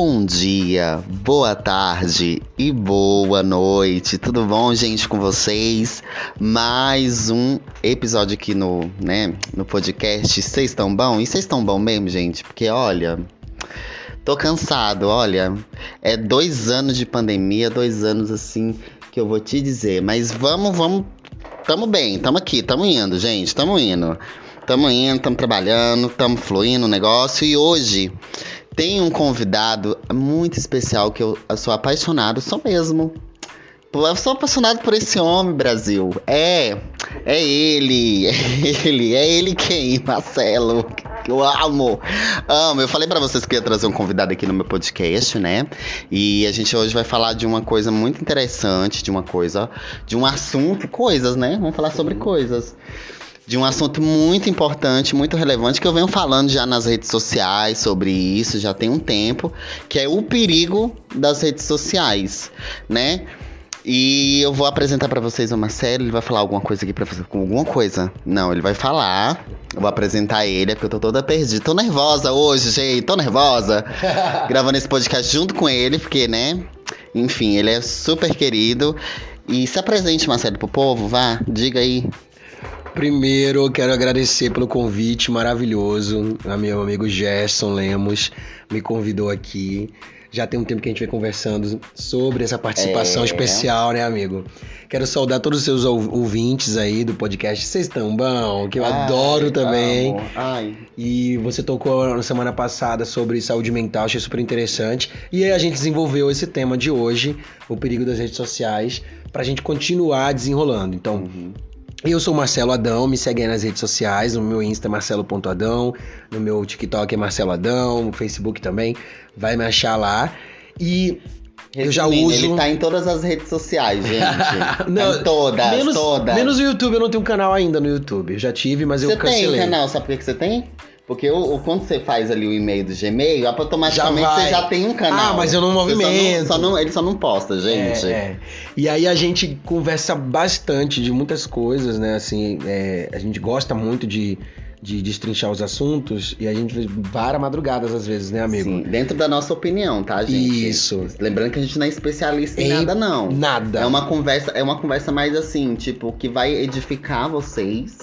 Bom dia, boa tarde e boa noite. Tudo bom, gente, com vocês? Mais um episódio aqui no, né, no podcast. Vocês estão bom? E vocês estão bom mesmo, gente? Porque olha, tô cansado, olha. É dois anos de pandemia, dois anos assim que eu vou te dizer. Mas vamos, vamos. Tamo bem, tamo aqui, tamo indo, gente, tamo indo. Tamo indo, tamo trabalhando, tamo fluindo o negócio e hoje tem um convidado muito especial que eu, eu sou apaixonado, sou mesmo. Eu sou apaixonado por esse homem, Brasil. É, é ele, é ele, é ele quem, Marcelo. Eu amo, amo. Eu falei para vocês que ia trazer um convidado aqui no meu podcast, né? E a gente hoje vai falar de uma coisa muito interessante, de uma coisa, de um assunto, coisas, né? Vamos falar sobre coisas de um assunto muito importante, muito relevante, que eu venho falando já nas redes sociais sobre isso, já tem um tempo, que é o perigo das redes sociais, né? E eu vou apresentar para vocês o Marcelo, ele vai falar alguma coisa aqui para vocês, com alguma coisa. Não, ele vai falar. Eu vou apresentar ele, é porque eu tô toda perdida. Tô nervosa hoje, gente, tô nervosa. Gravando esse podcast junto com ele, porque, né? Enfim, ele é super querido. E se apresente, Marcelo, pro povo, vá, diga aí Primeiro, quero agradecer pelo convite maravilhoso. A meu amigo Gerson Lemos me convidou aqui. Já tem um tempo que a gente vem conversando sobre essa participação é. especial, né, amigo? Quero saudar todos os seus ouvintes aí do podcast. Vocês estão bom? Que eu Ai, adoro também. E você tocou na semana passada sobre saúde mental, achei super interessante. E aí a gente desenvolveu esse tema de hoje, o perigo das redes sociais, pra gente continuar desenrolando. Então, uhum. Eu sou Marcelo Adão, me segue aí nas redes sociais, no meu Insta é marcelo.adão, no meu TikTok é Marcelo Adão, no Facebook também, vai me achar lá. E eu já uso. Ele tá em todas as redes sociais, gente. não, tá em todas, menos, todas. Menos o YouTube, eu não tenho um canal ainda no YouTube. Eu já tive, mas você eu cancelei. Você tem canal, sabe por que você tem? Porque o, o, quando você faz ali o e-mail do Gmail, automaticamente já você já tem um canal. Ah, mas eu não movimento. Só não, só não, ele só não posta, gente. É, é. E aí a gente conversa bastante de muitas coisas, né? Assim, é, a gente gosta muito de, de destrinchar os assuntos e a gente vara madrugadas às vezes, né, amigo? Sim, dentro da nossa opinião, tá, gente? Isso. Lembrando que a gente não é especialista em, em nada, não. Nada. É uma conversa, é uma conversa mais assim, tipo, que vai edificar vocês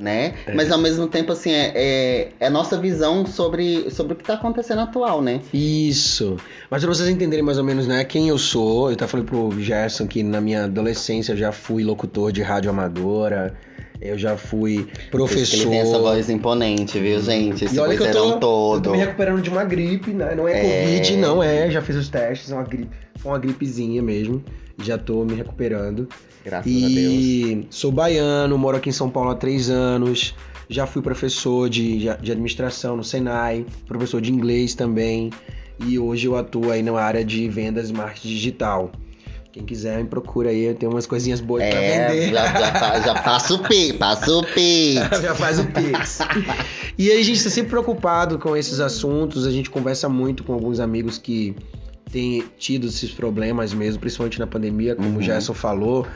né? É. Mas ao mesmo tempo, assim, é, é, é, a nossa visão sobre, sobre o que está acontecendo atual, né? Isso. Mas pra vocês entenderem mais ou menos, né, quem eu sou, eu até falei pro Gerson que na minha adolescência eu já fui locutor de rádio amadora. Eu já fui professor. Ele tem essa voz imponente, viu, gente? Esse e olha que eu tô, todo. eu tô me recuperando de uma gripe, né? Não é, é, Covid, não é. Já fiz os testes, é uma gripe, foi uma gripezinha mesmo. Já tô me recuperando. Graças e a Deus. sou baiano, moro aqui em São Paulo há três anos. Já fui professor de, de administração no Senai, professor de inglês também. E hoje eu atuo aí na área de vendas e marketing digital. Quem quiser, me procura aí, eu tenho umas coisinhas boas é, pra vender. Já, já, já passa o Pix, passa o Pix. já faz o Pix. e aí a gente está sempre preocupado com esses assuntos, a gente conversa muito com alguns amigos que tem tido esses problemas mesmo, principalmente na pandemia, como uhum. o Gerson falou,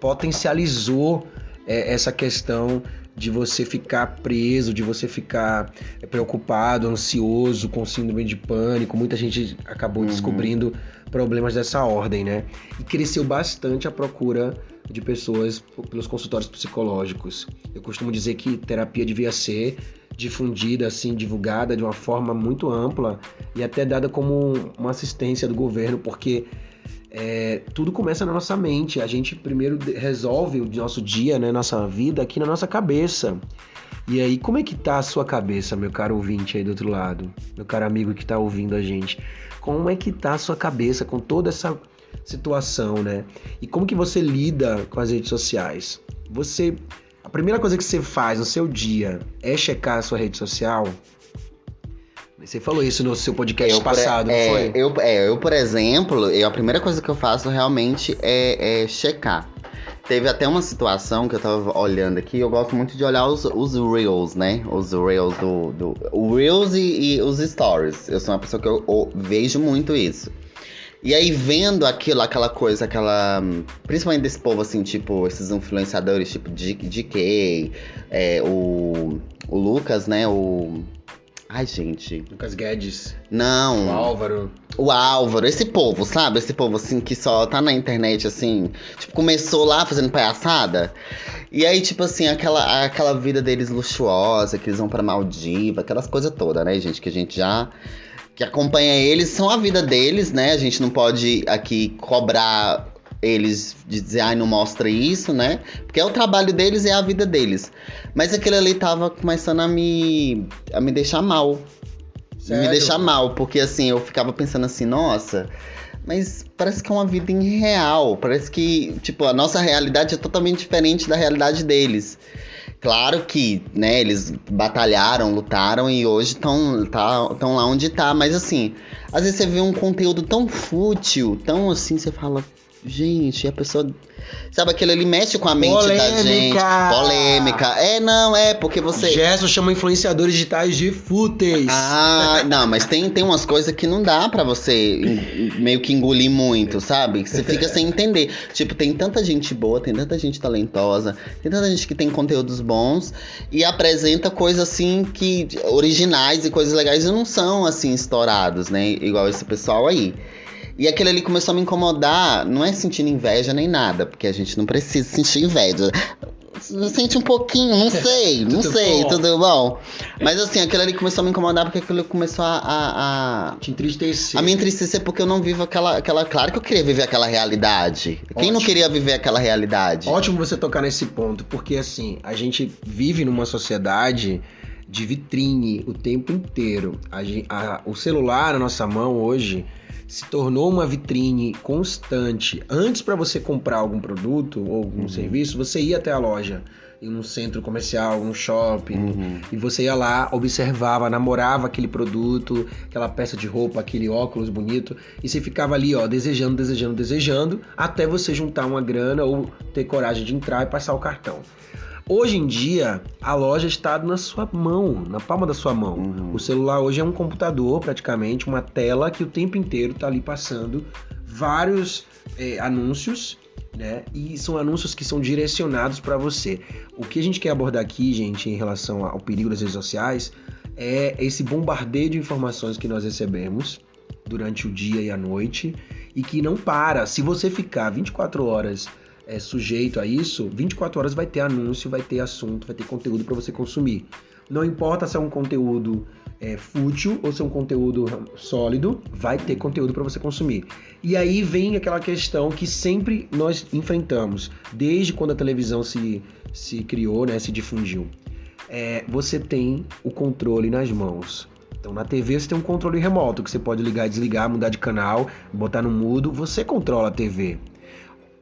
potencializou é, essa questão de você ficar preso, de você ficar é, preocupado, ansioso, com síndrome de pânico. Muita gente acabou uhum. descobrindo problemas dessa ordem, né? E cresceu bastante a procura de pessoas pelos consultórios psicológicos. Eu costumo dizer que terapia devia ser difundida, assim, divulgada de uma forma muito ampla e até dada como uma assistência do governo, porque é, tudo começa na nossa mente. A gente primeiro resolve o nosso dia, né, nossa vida aqui na nossa cabeça. E aí, como é que tá a sua cabeça, meu caro ouvinte aí do outro lado, meu caro amigo que tá ouvindo a gente? Como é que tá a sua cabeça com toda essa situação, né? E como que você lida com as redes sociais? Você a primeira coisa que você faz no seu dia é checar a sua rede social? Você falou isso no seu podcast eu, passado, é, não foi? Eu, é, eu, por exemplo, eu, a primeira coisa que eu faço realmente é, é, checar. Teve até uma situação que eu tava olhando aqui, eu gosto muito de olhar os, os Reels, né? Os Reels do. do Reels e, e, os Stories. Eu sou uma pessoa que eu, eu vejo muito isso. E aí, vendo aquilo, aquela coisa, aquela. Principalmente desse povo, assim, tipo, esses influenciadores, tipo DK, é, o, o Lucas, né? O. Ai, gente. Lucas Guedes, Não. o Álvaro. O Álvaro, esse povo, sabe? Esse povo assim que só tá na internet assim, tipo, começou lá fazendo palhaçada. E aí, tipo assim, aquela, aquela vida deles luxuosa, que eles vão pra Maldiva, aquelas coisas todas, né, gente? Que a gente já. Que acompanha eles, são a vida deles, né? A gente não pode aqui cobrar eles de dizer, ai, não mostra isso, né? Porque é o trabalho deles e é a vida deles. Mas aquele ali tava começando a me, a me deixar mal. Sério? Me deixar mal, porque assim, eu ficava pensando assim, nossa, mas parece que é uma vida irreal. Parece que, tipo, a nossa realidade é totalmente diferente da realidade deles. Claro que, né, eles batalharam, lutaram e hoje estão tá, tão lá onde tá, mas assim, às vezes você vê um conteúdo tão fútil, tão assim, você fala, gente, a pessoa. Sabe, aquele ali mexe com a mente da gente. Polêmica! Polêmica. É, não, é, porque você. Gerson chama influenciadores digitais de fúteis. Ah, não, mas tem, tem umas coisas que não dá pra você meio que engolir muito, sabe? Você fica sem entender. Tipo, tem tanta gente boa, tem tanta gente talentosa, tem tanta gente que tem conteúdos bons e apresenta coisas assim que originais e coisas legais e não são assim estourados, né? Igual esse pessoal aí. E aquele ali começou a me incomodar, não é sentindo inveja nem nada, porque a gente não precisa sentir inveja. Sente um pouquinho, não sei, não sei, bom. tudo bom. Mas assim, aquilo ali começou a me incomodar porque aquilo começou a, a, a, Te entristecer. a me entristecer porque eu não vivo aquela, aquela. Claro que eu queria viver aquela realidade. Quem não Ótimo. queria viver aquela realidade? Ótimo você tocar nesse ponto, porque assim, a gente vive numa sociedade de vitrine o tempo inteiro. A a- o celular na nossa mão hoje se tornou uma vitrine constante. Antes, para você comprar algum produto ou algum Uhum. serviço, você ia até a loja, em um centro comercial, num shopping, Uhum. e você ia lá, observava, namorava aquele produto, aquela peça de roupa, aquele óculos bonito, e você ficava ali, ó, desejando, desejando, desejando, até você juntar uma grana ou ter coragem de entrar e passar o cartão. Hoje em dia, a loja está na sua mão, na palma da sua mão. Uhum. O celular hoje é um computador, praticamente, uma tela que o tempo inteiro está ali passando vários eh, anúncios, né? E são anúncios que são direcionados para você. O que a gente quer abordar aqui, gente, em relação ao perigo das redes sociais, é esse bombardeio de informações que nós recebemos durante o dia e a noite e que não para. Se você ficar 24 horas é, sujeito a isso, 24 horas vai ter anúncio, vai ter assunto, vai ter conteúdo para você consumir. Não importa se é um conteúdo é, fútil ou se é um conteúdo sólido, vai ter conteúdo para você consumir. E aí vem aquela questão que sempre nós enfrentamos, desde quando a televisão se, se criou, né, se difundiu. É, você tem o controle nas mãos. Então na TV você tem um controle remoto que você pode ligar e desligar, mudar de canal, botar no mudo, você controla a TV.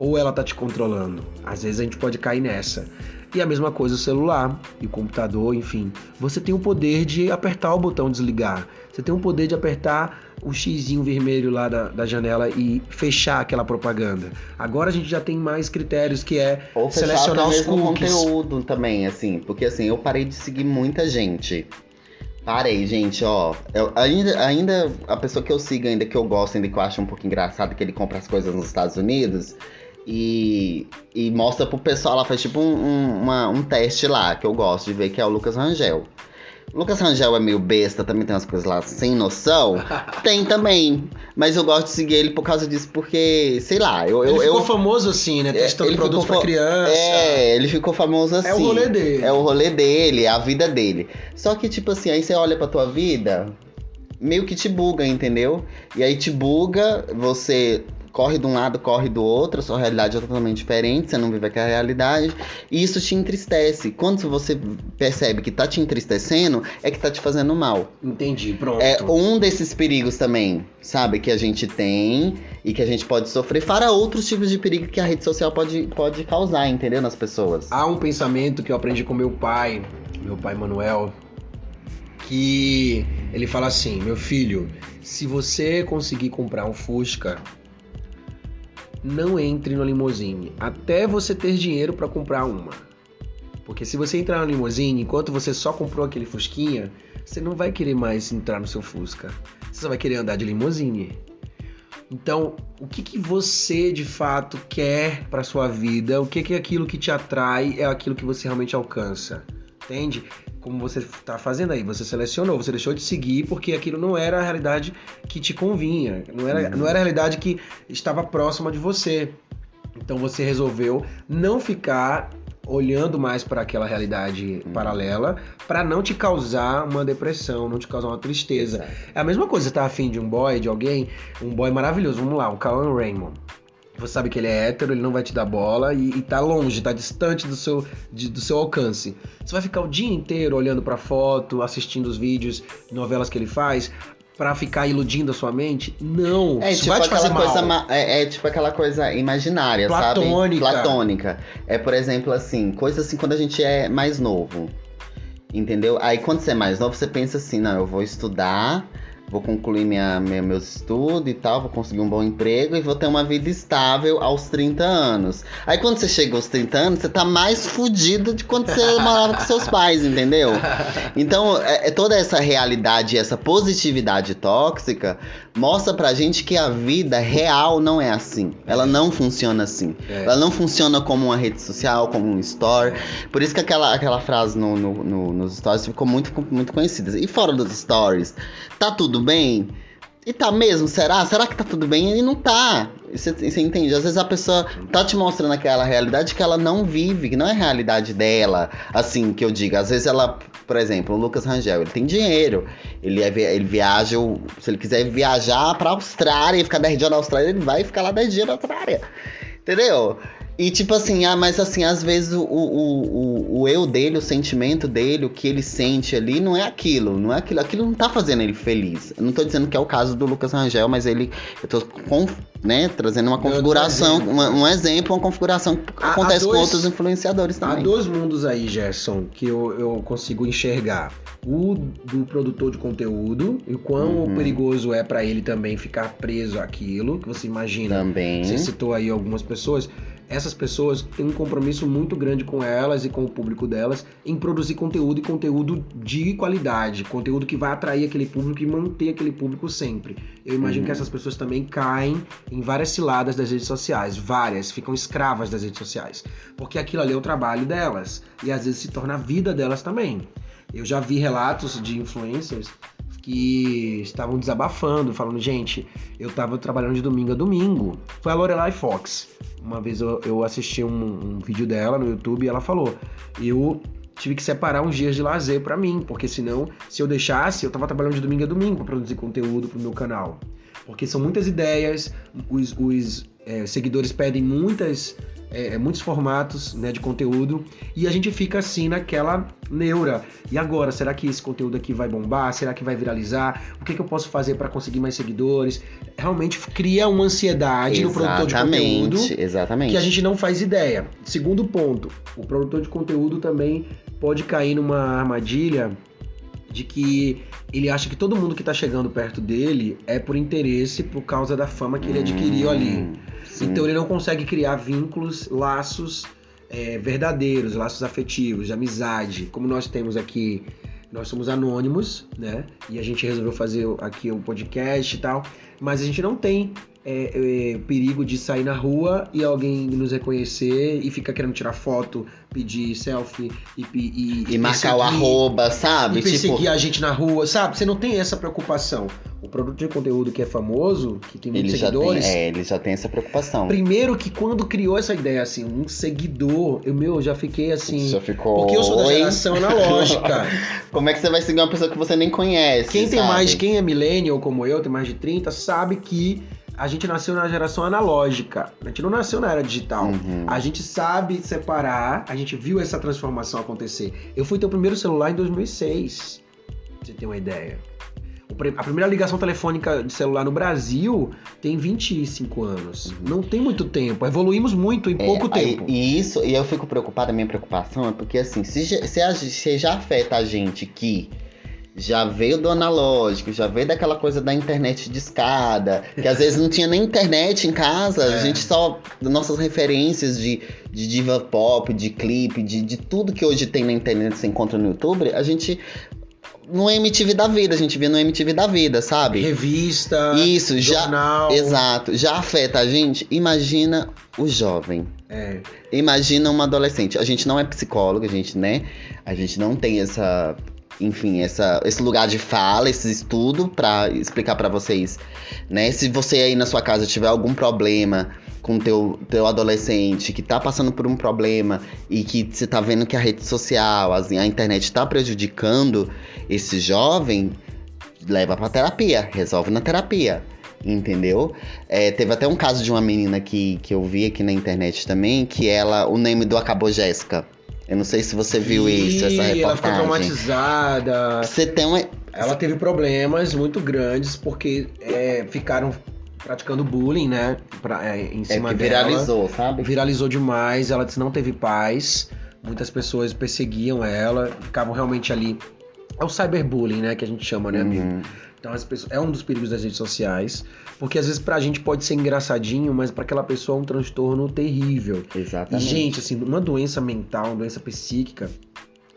Ou ela tá te controlando. Às vezes a gente pode cair nessa. E a mesma coisa o celular e o computador, enfim. Você tem o poder de apertar o botão desligar. Você tem o poder de apertar o xizinho vermelho lá da, da janela e fechar aquela propaganda. Agora a gente já tem mais critérios que é Ou selecionar os cookies. conteúdo também, assim. Porque assim, eu parei de seguir muita gente. Parei, gente, ó. Eu, ainda, ainda a pessoa que eu sigo, ainda que eu gosto, ainda que eu acho um pouco engraçado, que ele compra as coisas nos Estados Unidos e, e mostra pro pessoal, ela faz tipo um, um, uma- um teste lá, que eu gosto de ver, que é o Lucas Rangel. O Lucas Rangel é meio besta, também tem umas coisas lá sem noção. tem também. Mas eu gosto de seguir ele por causa disso, porque, sei lá, eu. Ele eu, ficou eu famoso assim, né? É, Testando ele produtos ficou pra criança. É, ele ficou famoso assim. É o rolê dele. É o rolê dele, é a vida dele. Só que, tipo assim, aí você olha pra tua vida, meio que te buga, entendeu? E aí te buga, você corre de um lado, corre do outro, a sua realidade é totalmente diferente, você não vive aquela realidade, e isso te entristece. Quando você percebe que tá te entristecendo, é que tá te fazendo mal. Entendi, pronto. É um desses perigos também, sabe, que a gente tem e que a gente pode sofrer, fora outros tipos de perigo que a rede social pode, pode causar, entendeu? Nas pessoas. Há um pensamento que eu aprendi com meu pai, meu pai Manuel, que ele fala assim: meu filho, se você conseguir comprar um Fusca, não entre no limousine até você ter dinheiro para comprar uma. Porque se você entrar no limousine enquanto você só comprou aquele Fusquinha, você não vai querer mais entrar no seu Fusca. Você só vai querer andar de limousine. Então, o que, que você de fato quer para sua vida? O que, que é aquilo que te atrai é aquilo que você realmente alcança? Entende? Como você tá fazendo aí, você selecionou, você deixou de seguir porque aquilo não era a realidade que te convinha, não era, não era a realidade que estava próxima de você. Então você resolveu não ficar olhando mais para aquela realidade Uhum. paralela para não te causar uma depressão, não te causar uma tristeza. É a mesma coisa, você tá afim de um boy, de alguém, um boy maravilhoso, vamos lá, o Cauan Raymond. Você sabe que ele é hétero, ele não vai te dar bola e, e tá longe, tá distante do seu, de- do seu alcance. Você vai ficar o dia inteiro olhando pra foto, assistindo os vídeos, novelas que ele faz, pra ficar iludindo a sua mente? Não, É tipo aquela coisa, ma- é, é tipo aquela coisa imaginária, Platônica. sabe? Platônica. É, por exemplo, assim, coisa assim quando a gente é mais novo. Entendeu? Aí quando você é mais novo, você pensa assim, não, eu vou estudar, vou concluir minha, minha- meus estudos e tal, vou conseguir um bom emprego e vou ter uma vida estável aos 30 anos. Aí quando você chega aos 30 anos, você tá mais fudido de quando você morava com seus pais, entendeu? Então, é, é toda essa realidade, essa positividade tóxica mostra pra gente que a vida real não é assim. Ela não funciona assim. É. Ela não funciona como uma rede social, como um store. Por isso que aquela, aquela frase no, no- no- nos stories ficou muito, muito conhecida. E fora dos stories, tá tudo bem? E tá mesmo? Será? Será que tá tudo bem? E não tá. Você, você entende? Às vezes a pessoa tá te mostrando aquela realidade que ela não vive, que não é a realidade dela. Assim, que eu digo. Às vezes ela, por exemplo, o Lucas Rangel, ele tem dinheiro. Ele, é ele viaja, se ele quiser viajar pra Austrália e ficar 10 dias na Austrália, ele vai ficar lá 10 dias na Austrália. Entendeu? E tipo assim, ah, mas assim, às vezes o, o, o, o eu dele, o sentimento dele, o que ele sente ali, não é aquilo, não é aquilo. Aquilo não tá fazendo ele feliz. Eu não tô dizendo que é o caso do Lucas Rangel, mas ele. Eu tô com, né, trazendo uma configuração, exemplo. uma- um exemplo, uma configuração que Há- há acontece com dois- outros influenciadores Há também. dois mundos aí, Gerson, que eu, eu consigo enxergar. O do produtor de conteúdo e o quão Uhum. perigoso é pra ele também ficar preso àquilo, que você imagina. Também. Você citou aí algumas pessoas. Essas pessoas têm um compromisso muito grande com elas e com o público delas em produzir conteúdo e conteúdo de qualidade, conteúdo que vai atrair aquele público e manter aquele público sempre. Eu imagino Uhum. que essas pessoas também caem em várias ciladas das redes sociais, várias, ficam escravas das redes sociais, porque aquilo ali é o trabalho delas e às vezes se torna a vida delas também. Eu já vi relatos de influencers que estavam desabafando, falando, gente, eu tava trabalhando de domingo a domingo. Foi a Lorelai Fox. Uma vez eu, eu assisti um, um vídeo dela no YouTube e ela falou: eu tive que separar uns dias de lazer pra mim, porque senão, se eu deixasse, eu tava trabalhando de domingo a domingo pra produzir conteúdo pro meu canal. Porque são muitas ideias, os, os, é, seguidores pedem muitas, é, muitos formatos né, de conteúdo e a gente fica assim naquela neura. E agora, será que esse conteúdo aqui vai bombar? Será que vai viralizar? O que, que eu posso fazer para conseguir mais seguidores? Realmente cria uma ansiedade no produtor de conteúdo Exatamente, exatamente. que a gente não faz ideia. Segundo ponto, o produtor de conteúdo também pode cair numa armadilha de que ele acha que todo mundo que tá chegando perto dele é por interesse, por causa da fama que ele adquiriu ali. Hum, sim. Então ele não consegue criar vínculos, laços é, verdadeiros, laços afetivos, de amizade, como nós temos aqui. Nós somos anônimos, né? E a gente resolveu fazer aqui o podcast e tal, mas a gente não tem é, é, perigo de sair na rua e alguém nos reconhecer e ficar querendo tirar foto, pedir selfie e, pe- e, E marcar o arroba, sabe? e perseguir Tipo, a gente na rua, sabe? Você não tem essa preocupação. O produto de conteúdo que é famoso, que tem muitos ele já, tem, seguidores, é, ele já tem essa preocupação. Primeiro que quando criou essa ideia, assim, um seguidor, eu, meu, já fiquei assim. já ficou. Porque eu sou da geração analógica. Como é que você vai seguir uma pessoa que você nem conhece? quem tem sabe? mais, quem é millennial como eu, tem mais de 30, sabe que a gente nasceu na geração analógica. A gente não nasceu na era digital. Uhum. A gente sabe separar, a gente viu essa transformação acontecer. Eu fui ter o primeiro celular em 2006, pra você ter uma ideia. A primeira ligação telefônica de celular no Brasil tem 25 anos. Não tem muito tempo. Evoluímos muito em pouco Uhum. É, aí- tempo. E isso, e eu fico preocupado, a minha preocupação é porque assim, se, se, se já afeta a gente que já veio do analógico, já veio daquela coisa da internet de escada, que às vezes não tinha nem internet em casa, a É. gente só. Nossas referências de, de diva pop, de clipe, de, de tudo que hoje tem na internet você encontra no YouTube, a gente. No MTV da vida, a gente via no MTV da vida, sabe? Revista, Isso, já. jornal. Exato, já afeta a gente. Imagina o jovem. É. Imagina uma adolescente. A gente não é psicólogo, a gente, né? A gente não tem essa, enfim, essa, esse lugar de fala, esse estudo pra explicar pra vocês, né? Se você aí na sua casa tiver algum problema com teu teu adolescente que tá passando por um problema e que você tá vendo que a rede social, a internet tá prejudicando esse jovem, leva pra terapia, resolve na terapia. Entendeu? É, teve até um caso de uma menina que, que eu vi aqui na internet também, que ela, o nome do acabou Jéssica. Eu não sei se você viu isso, essa reportagem. Ela ficou traumatizada. Você tem uma. Ela teve problemas muito grandes porque é, ficaram praticando bullying, né? Pra, é, em É cima que dela. viralizou, sabe? Viralizou demais. Ela disse não teve paz. Muitas pessoas perseguiam ela, ficavam realmente ali. É o cyberbullying, né? Que a gente chama, né, amigo? Uhum. Então as pessoas, é um dos perigos das redes sociais, porque às vezes pra gente pode ser engraçadinho, mas pra aquela pessoa é um transtorno terrível. E, Exatamente. gente, assim, uma doença mental, uma doença psíquica,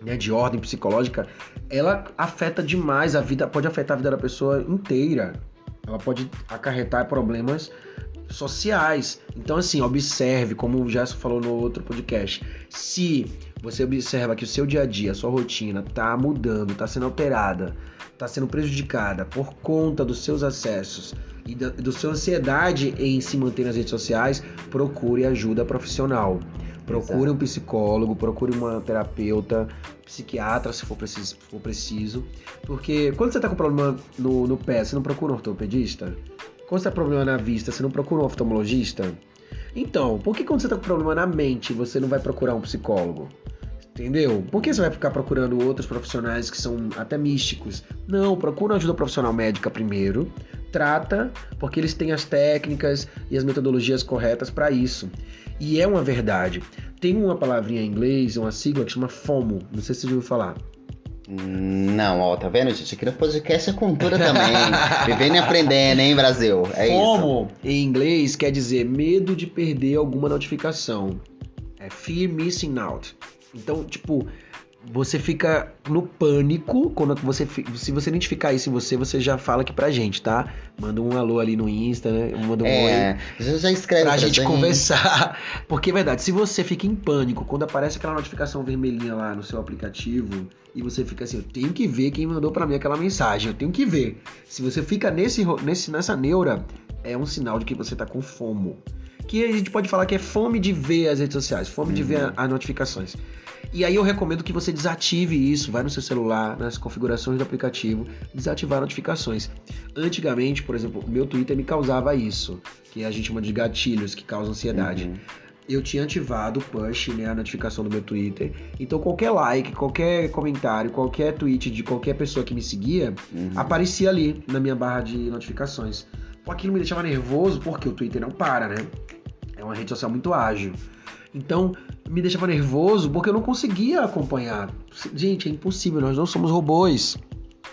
né, de ordem psicológica, ela afeta demais a vida, pode afetar a vida da pessoa inteira. Ela pode acarretar problemas sociais. Então, assim, observe, como o Gerson falou no outro podcast. Se você observa que o seu dia a dia, a sua rotina tá mudando, tá sendo alterada, tá sendo prejudicada por conta dos seus acessos e da, do sua ansiedade em se manter nas redes sociais, procure ajuda profissional. Procure um psicólogo, procure uma terapeuta, psiquiatra, se for preciso, se for preciso. Porque quando você tá com problema no, no pé, você não procura um ortopedista? Quando você tá com problema na vista, você não procura um oftalmologista? Então, por que quando você tá com problema na mente, você não vai procurar um psicólogo? Entendeu? Por que você vai ficar procurando outros profissionais que são até místicos? Não, procura ajuda profissional médica primeiro, trata, porque eles têm as técnicas e as metodologias corretas para isso. E é uma verdade. Tem uma palavrinha em inglês, uma sigla que chama FOMO. Não sei se você já ouviu falar. Não, ó, tá vendo, gente? Aqui no podcast é cultura também. Vivendo e aprendendo, hein, Brasil? É isso. FOMO em inglês quer dizer medo de perder alguma notificação. É fear missing out. Então, tipo, você fica no pânico quando você fi- se você identificar isso em você, você já fala aqui pra gente, tá? Manda um alô ali no Insta, né? Manda um oi. É, já, já escreve Pra pra gente conversar. Porque é verdade, se você fica em pânico quando aparece aquela notificação vermelhinha lá no seu aplicativo e você fica assim, eu tenho que ver quem mandou pra mim aquela mensagem, eu tenho que ver. Se você fica nesse, nesse nessa neura, é um sinal de que você tá com fomo. Que a gente pode falar que é fome de ver as redes sociais, fome de ver a- as notificações. E aí eu recomendo que você desative isso, vai no seu celular, nas configurações do aplicativo, desativar notificações. Antigamente, por exemplo, o meu Twitter me causava isso, que a gente chama de gatilhos que causam ansiedade. Uhum. Eu tinha ativado o push, né, a notificação do meu Twitter. Então qualquer like, qualquer comentário, qualquer tweet de qualquer pessoa que me seguia, Uhum. aparecia ali na minha barra de notificações. Aquilo me deixava nervoso porque o Twitter não para, né? É uma rede social muito ágil. Então, me deixava nervoso porque eu não conseguia acompanhar. Gente, é impossível, nós não somos robôs.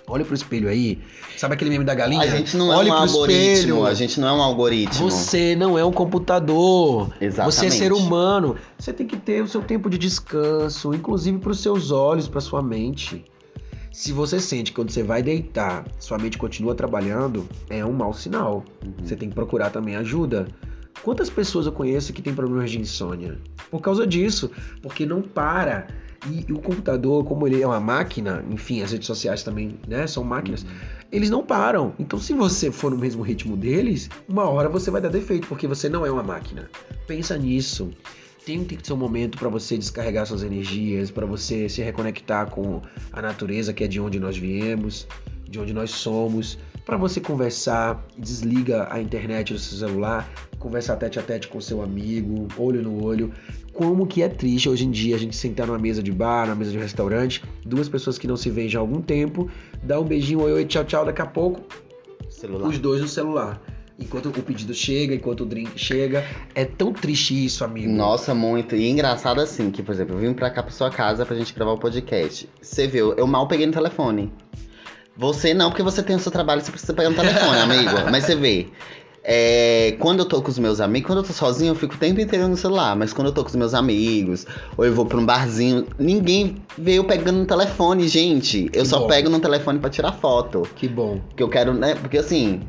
Olha pro espelho aí. Sabe aquele meme da galinha? A gente não Olhe é um pro algoritmo, espelho. a gente não é um algoritmo. Você não é um computador. Exatamente. Você é ser humano. Você tem que ter o seu tempo de descanso, inclusive para os seus olhos, para sua mente. Se você sente que quando você vai deitar, sua mente continua trabalhando, é um mau sinal. Uhum. Você tem que procurar também ajuda. Quantas pessoas eu conheço que têm problemas de insônia? Por causa disso, porque não para. E, e o computador, como ele é uma máquina, enfim, as redes sociais também, né, são máquinas, eles não param. Então, se você for no mesmo ritmo deles, uma hora você vai dar defeito, porque você não é uma máquina. Pensa nisso. Tem que ter um momento para você descarregar suas energias, para você se reconectar com a natureza, que é de onde nós viemos, de onde nós somos, para você conversar, desliga a internet do seu celular, conversar tete a tete com seu amigo, olho no olho. Como que é triste hoje em dia a gente sentar numa mesa de bar, numa mesa de restaurante, duas pessoas que não se veem já há algum tempo, dá um beijinho, oi, oi, tchau, tchau, daqui a pouco, Celular. os dois no celular. Enquanto o pedido chega, enquanto o drink chega. É tão triste isso, amigo. Nossa, muito. E engraçado assim, que, por exemplo, eu vim pra cá pra sua casa pra gente gravar o podcast. Você viu, eu mal peguei no telefone. Você não, porque você tem o seu trabalho, você precisa pegar no telefone, amigo. Mas você vê. é, quando eu tô com os meus amigos, quando eu tô sozinho, eu fico o tempo inteiro no celular. Mas quando eu tô com os meus amigos, ou eu vou pra um barzinho, ninguém vê eu pegando no telefone, gente. Eu Que só bom. pego no telefone pra tirar foto. Que bom. Que eu quero, né? Porque assim,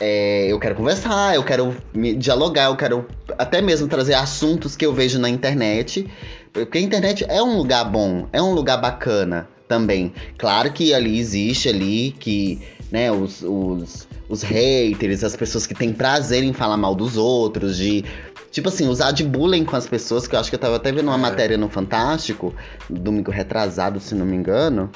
é, eu quero conversar, eu quero me dialogar, eu quero até mesmo trazer assuntos que eu vejo na internet. Porque a internet é um lugar bom, é um lugar bacana também. Claro que ali existe ali que, né, os, os, os haters, as pessoas que têm prazer em falar mal dos outros, de Tipo assim, usar de bullying com as pessoas, que eu acho que eu tava até vendo uma é. matéria no Fantástico, domingo retrasado, se não me engano,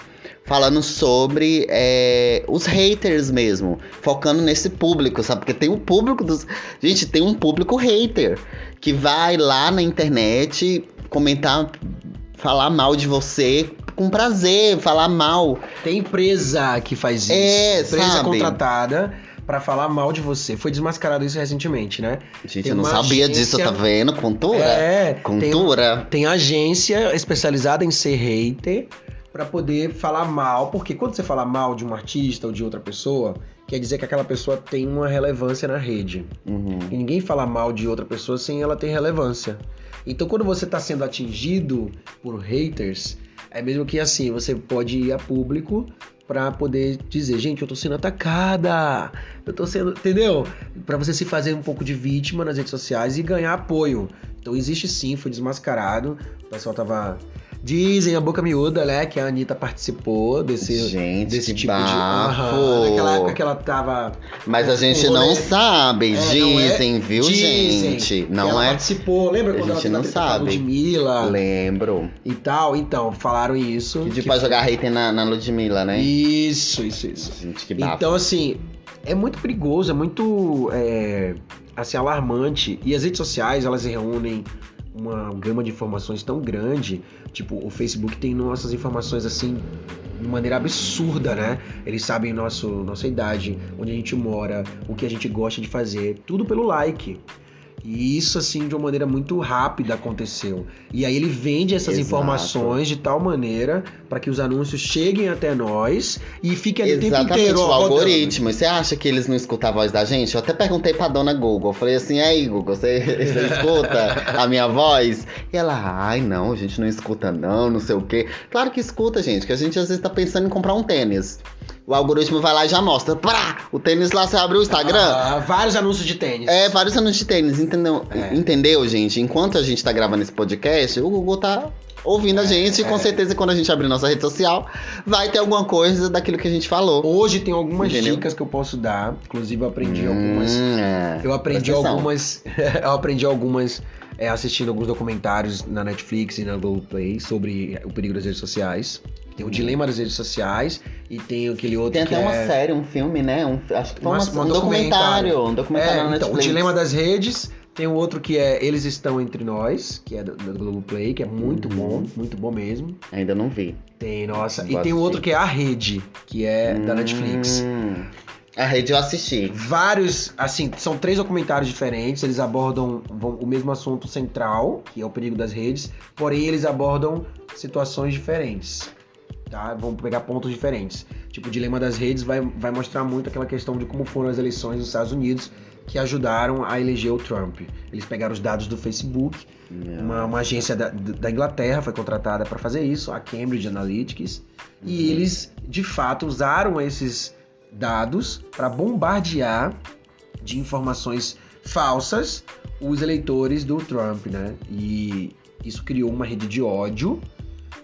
falando sobre é, os haters mesmo, focando nesse público, sabe? Porque tem um público dos. Gente, tem um público hater que vai lá na internet comentar, falar mal de você com prazer, falar mal. Tem empresa que faz isso. É, empresa sabe? contratada para falar mal de você. Foi desmascarado isso recentemente, né? Gente, eu não sabia agência... disso, tá vendo? Cultura. É, Cultura. Tem, tem agência especializada em ser hater para poder falar mal, porque quando você fala mal de um artista ou de outra pessoa, quer dizer que aquela pessoa tem uma relevância na rede. Uhum. E ninguém fala mal de outra pessoa sem ela ter relevância. Então, quando você está sendo atingido por haters, é mesmo que assim, você pode ir a público para poder dizer, gente, eu tô sendo atacada, eu tô sendo, entendeu? Para você se fazer um pouco de vítima nas redes sociais e ganhar apoio. Então existe sim, foi desmascarado. O pessoal tava Dizem a boca miúda, né, que a Anitta participou desse, gente, desse tipo bafo. de. naquela época que ela tava. Mas a gente não sabe, é, dizem, não é, viu, dizem gente? Não ela é. participou, lembra quando a gente ela não sabe. Ludmilla? Lembro. E tal, então, falaram isso. Que, tipo, que... jogar hater na, na Ludmilla, né? Isso, isso, isso. Gente, que bafo. Então, assim, é muito perigoso, é muito. É, assim, alarmante. E as redes sociais, elas reúnem uma gama de informações tão grande Tipo, o Facebook tem nossas informações assim de maneira absurda, né? Eles sabem nosso, nossa idade, onde a gente mora, o que a gente gosta de fazer, tudo pelo like. E isso, assim, de uma maneira muito rápida aconteceu. E aí ele vende essas Exato. informações de tal maneira para que os anúncios cheguem até nós e fiquem ali Exatamente, o tempo inteiro. o algoritmo. Você acha que eles não escutam a voz da gente? Eu até perguntei pra dona Google. Eu falei assim, aí, Google, você, você escuta a minha voz? E ela, ai, não, a gente não escuta não, não sei o quê. Claro que escuta, gente, que a gente às vezes tá pensando em comprar um tênis. O algoritmo vai lá e já mostra. Prá! O tênis lá, você abre o Instagram. Ah, vários anúncios de tênis. É, vários anúncios de tênis, entendeu? É. Entendeu, gente? Enquanto a gente tá gravando esse podcast, o Google tá ouvindo a é, gente. E com é. certeza, quando a gente abrir nossa rede social, vai ter alguma coisa daquilo que a gente falou. Hoje tem algumas Entendeu? dicas que eu posso dar. Inclusive, eu aprendi hum, algumas. É. Eu aprendi algumas. eu aprendi algumas. É, assistindo alguns documentários na Netflix e na Globoplay sobre o perigo das redes sociais. Tem o Dilema das Redes Sociais e tem aquele outro tem até é... uma série, um filme, né? Um, acho que foi uma, um, um documentário. Um documentário é, então, O Dilema das Redes. Tem o outro que é Eles Estão Entre Nós, que é do, do Globoplay, que é muito uhum. bom, muito bom mesmo. Ainda não vi. Tem, nossa. e tem o outro que é A Rede, que é hum. da Netflix. A rede eu assisti. Vários, assim, são três documentários diferentes. Eles abordam o mesmo assunto central, que é o perigo das redes, porém eles abordam situações diferentes tá? Vão pegar pontos diferentes. Tipo, o Dilema das Redes vai, vai mostrar muito aquela questão de como foram as eleições nos Estados Unidos que ajudaram a eleger o Trump. Eles pegaram os dados do Facebook, uma, uma, agência da, da, Inglaterra foi contratada para fazer isso, a Cambridge Analytics, uhum. e eles de fato usaram esses dados para bombardear de informações falsas os eleitores do Trump, né? E isso criou uma rede de ódio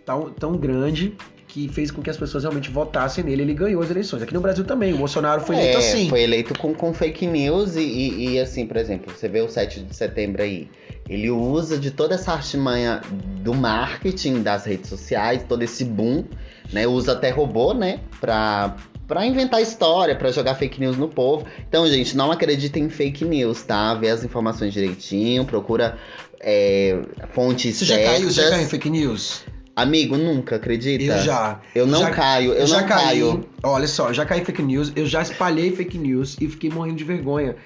tão, tão grande que fez com que as pessoas realmente votassem nele. Ele ganhou as eleições. Aqui no Brasil também, o Bolsonaro foi eleito é, assim. Foi eleito com, com fake news e, e, e, assim, por exemplo, você vê o 7 de setembro aí. Ele usa de toda essa artimanha do marketing das redes sociais, todo esse boom, né? Usa até robô, né? Pra, para inventar história, para jogar fake news no povo. Então, gente, não acreditem em fake news, tá? Vê as informações direitinho, procura é, fontes Você certas. já caiu, já caiu em fake news? Amigo, nunca, acredita? Eu já. Eu não já, caio, eu, eu não caí, caio. Olha só, já caí fake news, eu já espalhei fake news e fiquei morrendo de vergonha.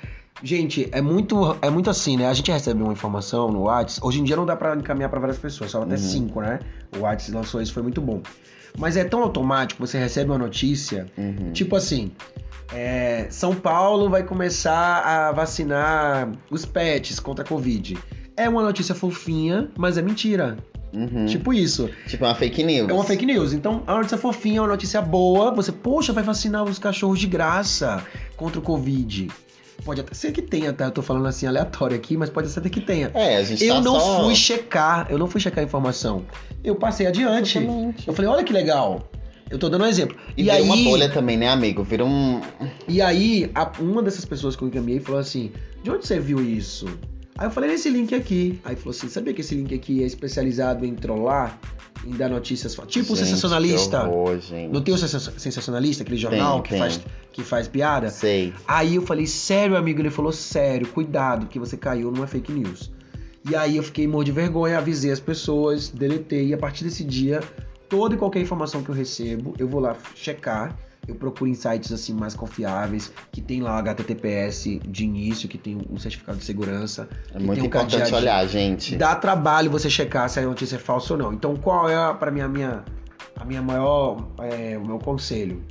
Gente, é muito, é muito assim, né? A gente recebe uma informação no WhatsApp. Hoje em dia não dá para encaminhar para várias pessoas, só até uhum. cinco, né? O WhatsApp lançou isso, foi muito bom. Mas é tão automático, você recebe uma notícia, uhum. tipo assim, é, São Paulo vai começar a vacinar os pets contra a Covid. É uma notícia fofinha, mas é mentira. Uhum. Tipo isso. Tipo uma fake news. É uma fake news. Então, a notícia fofinha, uma notícia boa, você, poxa, vai vacinar os cachorros de graça contra o Covid. Pode até ser que tenha, tá? Eu tô falando assim aleatório aqui, mas pode ser até que tenha. É, a gente Eu tá não só... fui checar, eu não fui checar a informação. Eu passei adiante. Exatamente. Eu falei, olha que legal. Eu tô dando um exemplo. E, E, vira aí, uma bolha também, né, amigo? Vira um... e aí a- uma dessas pessoas que eu encaminhei falou assim: de onde você viu isso? Aí eu falei nesse link aqui. Aí falou assim: sabia que esse link aqui é especializado em trollar, em dar notícias. Tipo o sensacionalista. horror. Não tem o sensa- sensacionalista, aquele jornal Tem, que, tem. Faz, que faz piada? Sei. Aí eu falei, sério, amigo? Ele falou, sério, cuidado, que você caiu numa fake news. E aí eu fiquei morro de vergonha, avisei as pessoas, deletei, e a partir desse dia, toda e qualquer informação que eu recebo, eu vou lá checar. Eu procuro em sites assim mais confiáveis, que tem lá o HTTPS de início, que tem um certificado de segurança. É muito um importante cadeado. olhar, gente. Dá trabalho você checar se a notícia é falsa ou não. Então, qual é para mim a minha a minha maior é, o meu conselho?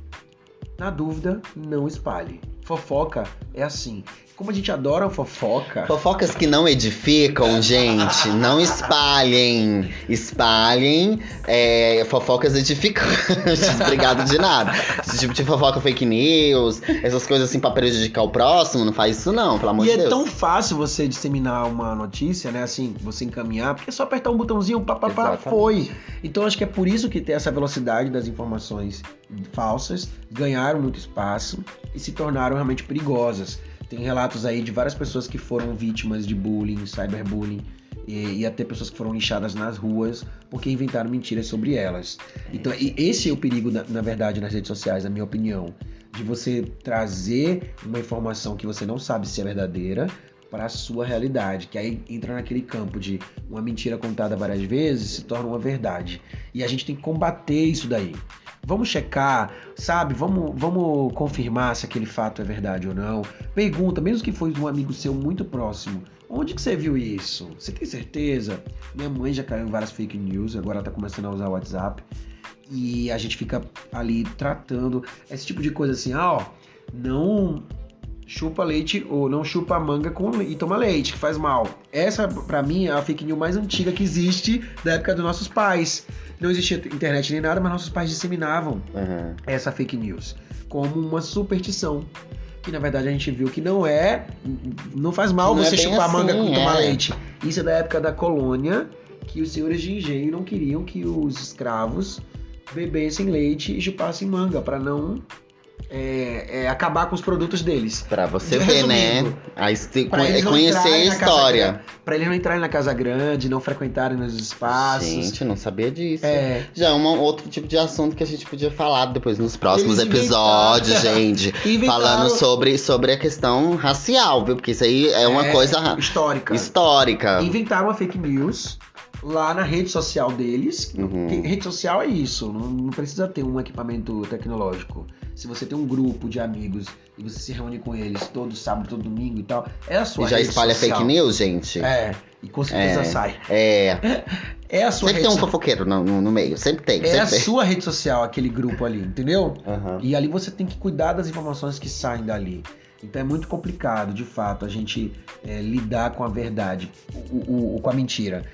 Na dúvida, não espalhe. Fofoca é assim. Como a gente adora fofoca, Fofocas que não edificam, gente, não espalhem. Espalhem é, fofocas edificantes. Obrigado de nada. Esse tipo de fofoca fake news, essas coisas assim pra prejudicar o próximo, não faz isso não, pelo amor E de é Deus. tão fácil você disseminar uma notícia, né? Assim, você encaminhar, porque é só apertar um botãozinho, pá, pá, pá, Exatamente. foi. Então acho que é por isso que tem essa velocidade das informações falsas, ganharam muito espaço e se tornaram realmente perigosas. Tem relatos aí de várias pessoas que foram vítimas de bullying, cyberbullying, e, e até pessoas que foram lixadas nas ruas porque inventaram mentiras sobre elas. Então, esse é o perigo, na, na verdade, nas redes sociais, na minha opinião. De você trazer uma informação que você não sabe se é verdadeira para a sua realidade, que aí entra naquele campo de uma mentira contada várias vezes se torna uma verdade. E a gente tem que combater isso daí. Vamos checar, sabe? Vamos, vamos confirmar se aquele fato é verdade ou não. Pergunta, mesmo que foi de um amigo seu muito próximo, onde que você viu isso? Você tem certeza? Minha mãe já caiu em várias fake news, agora tá começando a usar o WhatsApp. E a gente fica ali tratando esse tipo de coisa assim, ah, ó, não chupa leite ou não chupa manga com e toma leite, que faz mal. Essa, pra mim, é a fake news mais antiga que existe da época dos nossos pais. Não existia internet nem nada, mas nossos pais disseminavam Uhum. essa fake news como uma superstição. Que na verdade a gente viu que não é. Não faz mal Não é você bem chupar assim, manga com tomar é. leite. Isso é da época da colônia, que os senhores de engenho não queriam que os escravos bebessem leite e chupassem manga, para não é, é, acabar com os produtos deles. Pra você Resumindo, ver, né? A é conhecer a história. Para eles não entrarem na casa grande, não frequentarem nos espaços. Gente, não sabia disso. É, Já é um outro tipo de assunto que a gente podia falar depois nos próximos Eles episódios, inventaram- gente. inventaram- Falando sobre, sobre a questão racial, viu? Porque isso aí é uma coisa ra- histórica. histórica. inventaram uma fake news lá na rede social deles. Uhum. Rede social é isso, não, não precisa ter um equipamento tecnológico. Se você tem um grupo de amigos e você se reúne com eles todo sábado, todo domingo e tal, é a sua E já rede espalha social. fake news, gente? É, e com certeza É. sai. É. É a sua Sempre rede tem um so- fofoqueiro no, no- no meio. Sempre tem. É a sempre tem. sua rede social, aquele grupo ali, entendeu? Aham. E ali você tem que cuidar das informações que saem dali. Então é muito complicado, de fato, a gente é, lidar com a verdade, o, o- o- com a mentira.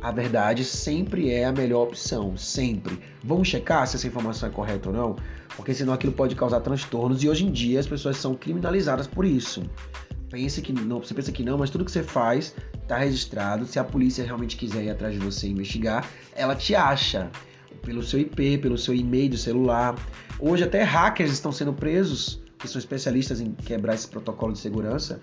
A verdade sempre é a melhor opção, sempre. Vamos checar se essa informação é correta ou não, porque senão aquilo pode causar transtornos e hoje em dia as pessoas são criminalizadas por isso. Pense que não, você pensa que não, mas tudo que você faz está registrado. Se a polícia realmente quiser ir atrás de você investigar, ela te acha pelo seu IP, pelo seu e-mail do celular. Hoje até hackers estão sendo presos, que são especialistas em quebrar esse protocolo de segurança.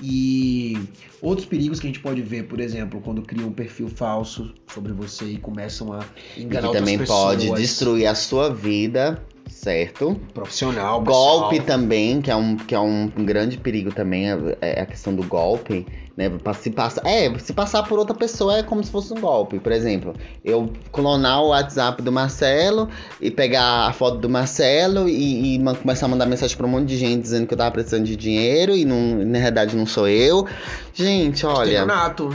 E outros perigos que a gente pode ver, por exemplo, quando criam um perfil falso sobre você e começam a E enganar que outras também pessoas. pode destruir a sua vida, certo? profissional, Golpe pessoal. também, que é um, que é um grande perigo também, é é a questão do golpe, né? Se passa, é, se passar por outra pessoa é como se fosse um golpe. Por exemplo, eu clonar o WhatsApp do Marcelo e pegar a foto do Marcelo e, e começar a mandar mensagem pra um monte de gente dizendo que eu tava precisando de dinheiro e não, na realidade não sou eu. Gente, olha. Estelionato.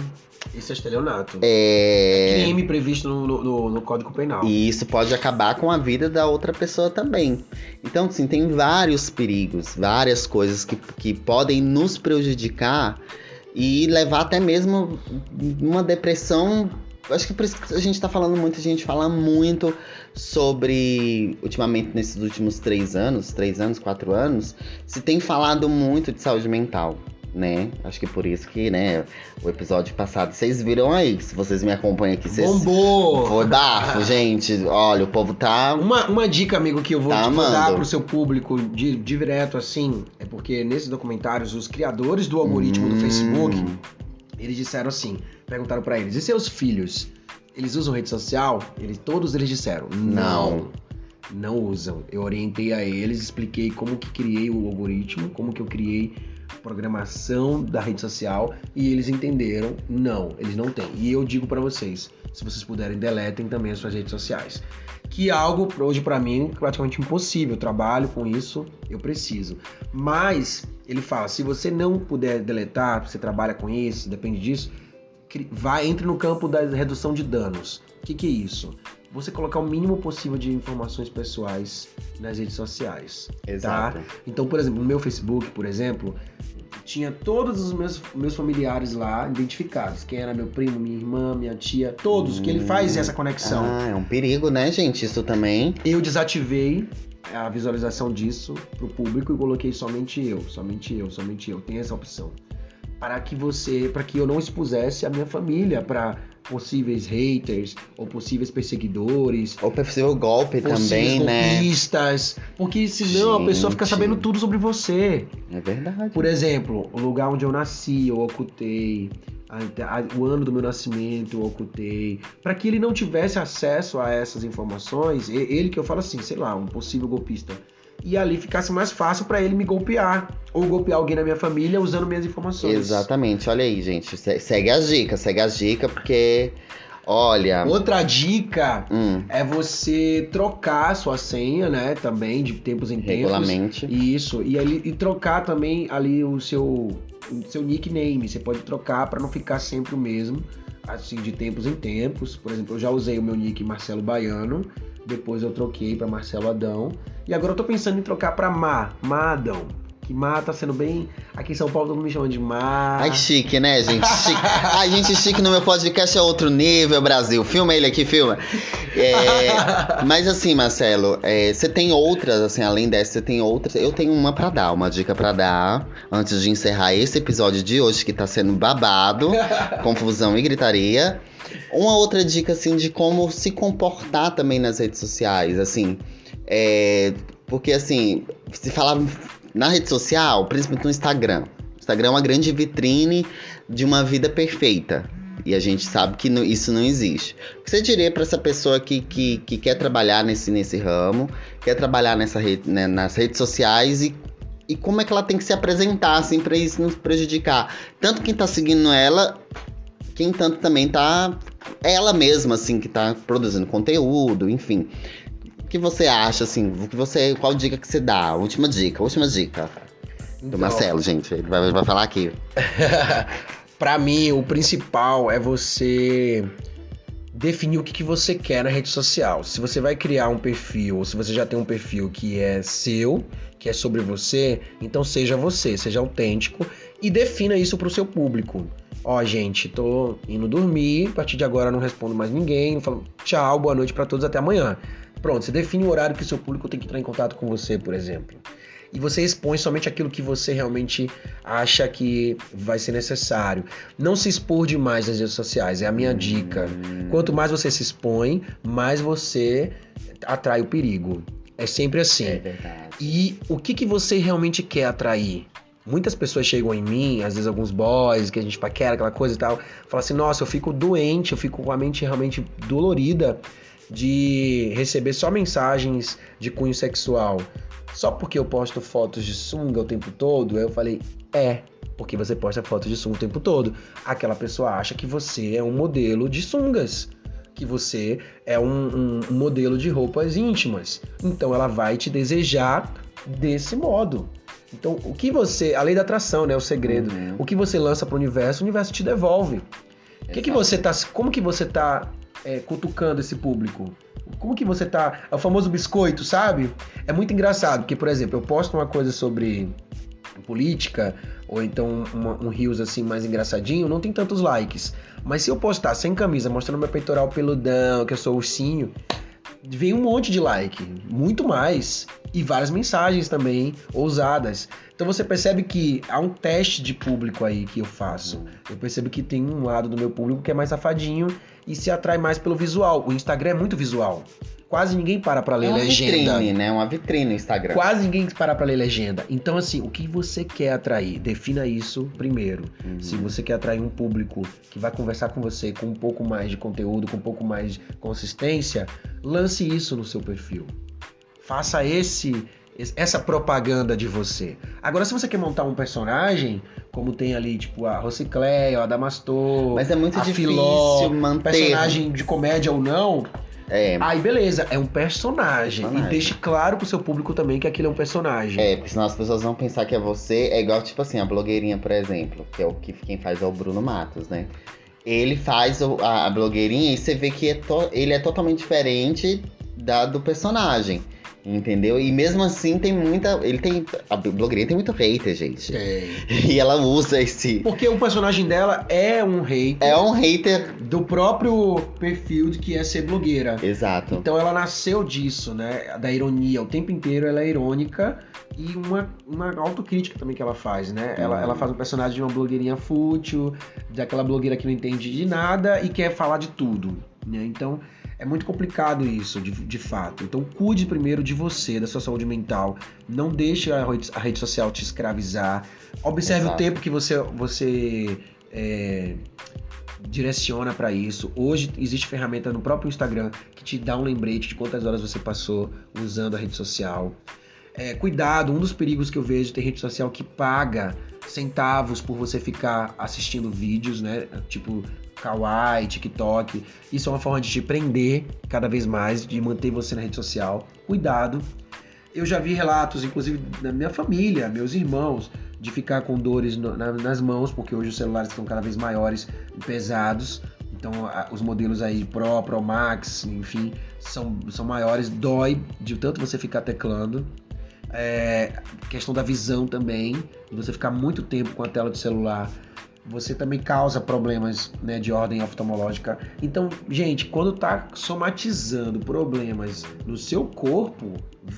Isso é estelionato. É. Crime previsto no, no- no- Código Penal. E isso pode acabar com a vida da outra pessoa também. Então, assim, tem vários perigos, várias coisas que, que podem nos prejudicar e levar até mesmo uma depressão acho que por isso que a gente tá falando muito, a gente fala muito sobre, ultimamente, nesses últimos três anos, três anos, quatro anos, se tem falado muito de saúde mental né? Acho que por isso que, né, o episódio passado, vocês viram aí, se vocês me acompanham aqui, vocês... Bombou! Foi bafo, gente. Olha, o povo tá... Uma, uma dica, amigo, que eu vou Tá te dar pro seu público de, direto, assim, é porque nesses documentários, os criadores do algoritmo do Hum. Facebook, eles disseram assim, perguntaram pra eles, e seus filhos, eles usam rede social? Eles, todos eles disseram, não. Não usam. Eu orientei a eles, expliquei como que criei o algoritmo, como que eu criei programação da rede social e eles entenderam, não, eles não têm. E eu digo pra vocês, se vocês puderem, deletem também as suas redes sociais. Que é algo hoje pra mim praticamente impossível. Eu trabalho com isso, eu preciso. Mas ele fala, se você não puder deletar, você trabalha com isso, depende disso, vai entre no campo da redução de danos. O que, que é isso? Você colocar o mínimo possível de informações pessoais nas redes sociais. Exato. Então, por exemplo, no meu Facebook, por exemplo, tinha todos os meus, meus familiares lá identificados. Quem era meu primo, minha irmã, minha tia, todos, que ele faz essa conexão. Ah, é um perigo, né, gente? Isso também. Eu desativei a visualização disso pro público e coloquei somente eu, somente eu, somente eu. Tem essa opção. Para que você, para que eu não expusesse a minha família para possíveis haters ou possíveis perseguidores, Ou possível golpe também, né? golpistas, porque senão a pessoa fica Gente. sabendo tudo sobre você. É verdade. Por exemplo, o lugar onde eu nasci, eu ocultei. a- a- o ano do meu nascimento, eu ocultei. Para que ele não tivesse acesso a essas informações, ele que eu falo assim, sei lá, um possível golpista. E ali ficasse mais fácil para ele me golpear. Ou golpear alguém na minha família usando minhas informações. Exatamente. Olha aí, gente. Se- Segue as dicas, segue as dicas, porque. Olha. Outra dica Hum, é você trocar a sua senha, né? Também, de tempos em tempos. regulamente. Isso, e, ali, e trocar também ali o seu, o seu nickname. Você pode trocar para não ficar sempre o mesmo, assim, de tempos em tempos. Por exemplo, eu já usei o meu nick Marcelo Baiano, depois eu troquei para Marcelo Adão. E agora eu tô pensando em trocar para Má, Má Adão. Que Má tá sendo bem. Aqui em São Paulo todo mundo me chama de Má. Ai, chique, né, gente? Chique. Ai, gente, chique no meu podcast é outro nível, Brasil. Filma ele aqui, filma. É, mas assim, Marcelo, é, você tem outras, assim, além dessa, você tem outras. Eu tenho uma pra dar, uma dica pra dar, antes de encerrar esse episódio de hoje, que tá sendo babado, confusão e gritaria. Uma outra dica, assim, de como se comportar também nas redes sociais, assim. É, porque, assim, se falar na rede social, principalmente no Instagram. O Instagram é uma grande vitrine de uma vida perfeita. E a gente sabe que isso não existe. O que você diria para essa pessoa que, que, que quer trabalhar nesse, nesse ramo, quer trabalhar nessa rede, né, nas redes sociais e, e como é que ela tem que se apresentar, assim, para isso não prejudicar? Tanto quem tá seguindo ela, quem tanto também tá. Ela mesma, assim, que tá produzindo conteúdo, enfim. O que você acha, assim? O que você, qual dica que você dá? Última dica, última dica. Do Então, Marcelo, gente. Ele vai, vai falar aqui. Pra mim, o principal é você definir o que, que você quer na rede social. Se você vai criar um perfil, ou se você já tem um perfil que é seu, que é sobre você, então seja você, seja autêntico e defina isso pro seu público. Ó, gente, tô indo dormir, a partir de agora não respondo mais ninguém, falo tchau, boa noite pra todos, até amanhã. Pronto, você define o horário que o seu público tem que entrar em contato com você, por exemplo. E você expõe somente aquilo que você realmente acha que vai ser necessário. Não se expor demais nas redes sociais, é a minha dica. Quanto mais você se expõe, mais você atrai o perigo. É sempre assim. verdade. E o que, que você realmente quer atrair? Muitas pessoas chegam em mim, às vezes alguns boys, que a gente paquera, aquela coisa e tal, falam assim, nossa, eu fico doente, eu fico com a mente realmente dolorida de receber só mensagens de cunho sexual. Só porque eu posto fotos de sunga o tempo todo? Eu falei, é, porque você posta fotos de sunga o tempo todo. Aquela pessoa acha que você é um modelo de sungas que você é um- um modelo de roupas íntimas. Então ela vai te desejar desse modo. Então, o que você. A lei da atração, né? O segredo. Uhum. O que você lança pro universo, o universo te devolve. O que, que você tá. Como que você tá é, cutucando esse público? Como que você tá. É o famoso biscoito, sabe? É muito engraçado, porque, por exemplo, eu posto uma coisa sobre política ou então uma, um rios assim mais engraçadinho, não tem tantos likes. Mas se eu postar sem camisa, mostrando meu peitoral peludão, que eu sou ursinho, vem um monte de like, muito mais. E várias mensagens também ousadas. Então você percebe que há um teste de público aí que eu faço. Eu percebo que tem um lado do meu público que é mais safadinho e se atrai mais pelo visual. O Instagram é muito visual. Quase ninguém para pra ler é uma legenda. vitrine, né? Uma vitrine no Instagram. Quase ninguém para pra ler legenda. Então, assim, o que você quer atrair? Defina isso primeiro. Uhum. Se você quer atrair um público que vai conversar com você com um pouco mais de conteúdo, com um pouco mais de consistência, lance isso no seu perfil. Faça esse essa propaganda de você. Agora, se você quer montar um personagem, como tem ali, tipo, a Rocicléia, a Damastor, Mas é muito a difícil Filó, manter. personagem de comédia ou não, É, aí beleza, é um personagem. Personagem. E deixe claro pro seu público também que aquilo é um personagem. É, porque senão as pessoas vão pensar que é você. É igual, tipo assim, a blogueirinha, por exemplo, que é o que quem faz é o Bruno Matos, né? Ele faz a blogueirinha e você vê que é to- ele é totalmente diferente da do personagem. Entendeu? E mesmo assim tem muita. Ele tem. A blogueirinha tem muito hater, gente. É. E ela usa esse. Porque o personagem dela é um rei É um hater. do próprio perfil de que é ser blogueira. Exato. Então ela nasceu disso, né? Da ironia. O tempo inteiro ela é irônica e uma, uma autocrítica também que ela faz, né? Ela, Uhum. ela faz um personagem de uma blogueirinha fútil, daquela blogueira que não entende de nada e quer falar de tudo, né? Então é muito complicado isso, de, de fato. Então cuide primeiro de você, da sua saúde mental. Não deixe a rede, a rede social te escravizar. Observe Exato. o tempo que você, você é, direciona para isso. Hoje existe ferramenta no próprio Instagram que te dá um lembrete de quantas horas você passou usando a rede social. É, cuidado, um dos perigos que eu vejo tem rede social que paga centavos por você ficar assistindo vídeos, né? Tipo Kawaii, TikTok. Isso é uma forma de te prender cada vez mais, de manter você na rede social. Cuidado. Eu já vi relatos, inclusive da minha família, meus irmãos, de ficar com dores no- na- nas mãos, porque hoje os celulares estão cada vez maiores e pesados. Então a- os modelos aí Pro, Pro Max, enfim, são, são maiores, dói de tanto você ficar teclando. É, questão da visão também, de você ficar muito tempo com a tela do celular, você também causa problemas né, de ordem oftalmológica. Então, gente, quando tá somatizando problemas no seu corpo,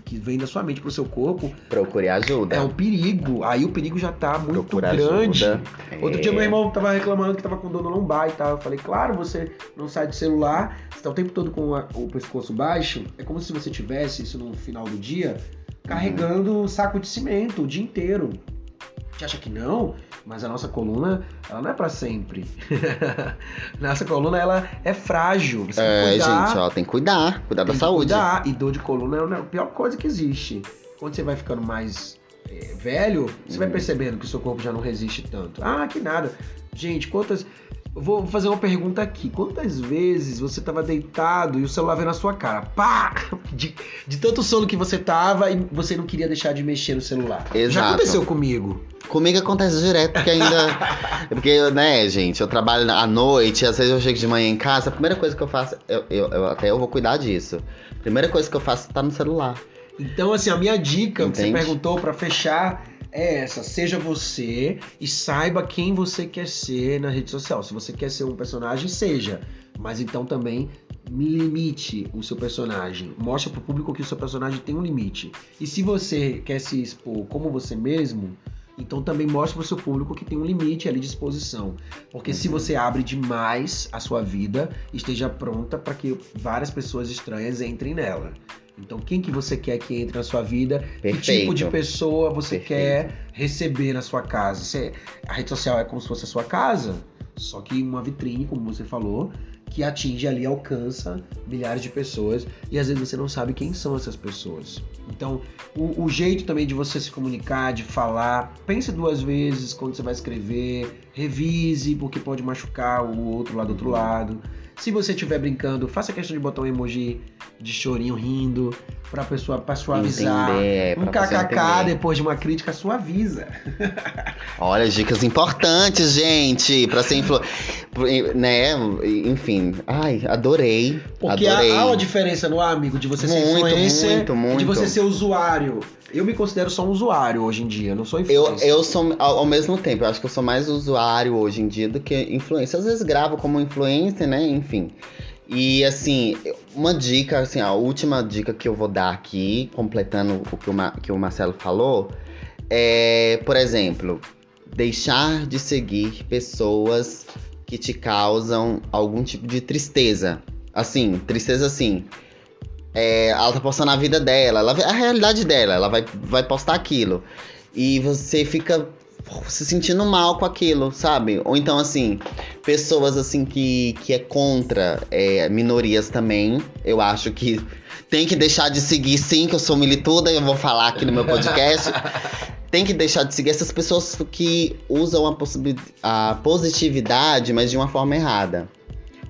que vem da sua mente pro seu corpo, Procure ajuda. é um perigo. Aí o perigo já tá muito Procura grande. ajuda. Outro É. dia meu irmão tava reclamando que tava com dor no lombar e tal. Eu falei, claro, você não sai do celular, você tá o tempo todo com a- o pescoço baixo. É como se você tivesse isso no final do dia, carregando um saco de cimento o dia inteiro. Você acha que não? Mas a nossa coluna, ela não é pra sempre. nossa coluna, ela é frágil. Você É, cuidar. gente, ó, tem que cuidar. Cuidar da saúde. Cuidar. E dor de coluna é a pior coisa que existe. Quando você vai ficando mais é, velho, você vai Uhum. percebendo que o seu corpo já não resiste tanto. Ah, que nada. Gente, quantas. Vou fazer uma pergunta aqui. Quantas vezes você tava deitado e o celular veio na sua cara? Pá! De, de tanto sono que você tava e você não queria deixar de mexer no celular. Já Exato. aconteceu comigo. Comigo acontece direto, porque ainda. porque, né, gente, eu trabalho à noite, às vezes eu chego de manhã em casa, a primeira coisa que eu faço, eu, eu- eu- até eu vou cuidar disso. A primeira coisa que eu faço tá no celular. Então, assim, a minha dica que você Entende? perguntou pra fechar é essa: seja você e saiba quem você quer ser na rede social. Se você quer ser um personagem, seja. Mas então também limite o seu personagem. Mostre pro público que o seu personagem tem um limite. E se você quer se expor como você mesmo, então também mostre pro seu público que tem um limite ali de exposição. Porque se Uhum. você abre demais a sua vida, esteja pronta para que várias pessoas estranhas entrem nela. Então, quem que você quer que entre na sua vida? Que tipo Perfeito. de pessoa você Perfeito. quer receber na sua casa? Você- a rede social é como se fosse a sua casa, só que uma vitrine, como você falou, que atinge ali, alcança milhares de pessoas e às vezes você não sabe quem são essas pessoas. Então, o, o jeito também de você se comunicar, de falar, pense duas vezes quando você vai escrever, revise, porque pode machucar o outro lá do outro lado. Se você estiver brincando, faça questão de botar um emoji de chorinho rindo pra pessoa pra suavizar. Entender, Um kkk depois de uma crítica suaviza. Olha, dicas importantes, gente, pra ser influ... Né? Enfim. Ai, adorei. Porque adorei. há uma diferença no amigo de você ser Muito, influencer muito, muito. e de você ser usuário. Eu me considero só um usuário hoje em dia, não sou Eu, influencer. eu sou, ao, ao mesmo tempo, eu acho que eu sou mais usuário hoje em dia do que influencer. Às vezes gravo como influencer, né? Enfim. E assim, uma dica, assim, a última dica que eu vou dar aqui, completando o que o, Ma- que o Marcelo falou, é, por exemplo, deixar de seguir pessoas que te causam algum tipo de tristeza. Assim, tristeza assim. É, ela tá postando a vida dela, ela, a realidade dela, ela vai, vai postar aquilo. E você fica se sentindo mal com aquilo, sabe? Ou então, assim, pessoas assim que, que é contra é, minorias também. Eu acho que tem que deixar de seguir, sim, que eu sou milituda, eu vou falar aqui no meu podcast. tem que deixar de seguir essas pessoas que usam a, a positividade, mas de uma forma errada.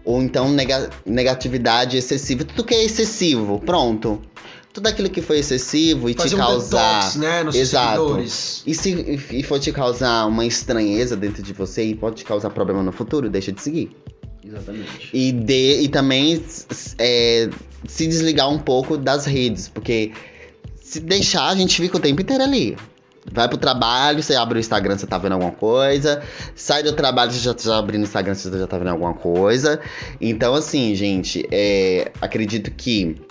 Ou então nega- negatividade excessiva. Tudo que é excessivo, pronto. Tudo aquilo que foi excessivo e Fazer te um causar. detox, né, nos Exato. seguidores. E se e for te causar uma estranheza dentro de você e pode te causar problema no futuro, deixa de seguir. Exatamente. E, de, e também é, se desligar um pouco das redes, porque se deixar, a gente fica o tempo inteiro ali. Vai pro trabalho, você abre o Instagram, você tá vendo alguma coisa. Sai do trabalho, você já tá abrindo o Instagram, você já tá vendo alguma coisa. Então, assim, gente, é, acredito que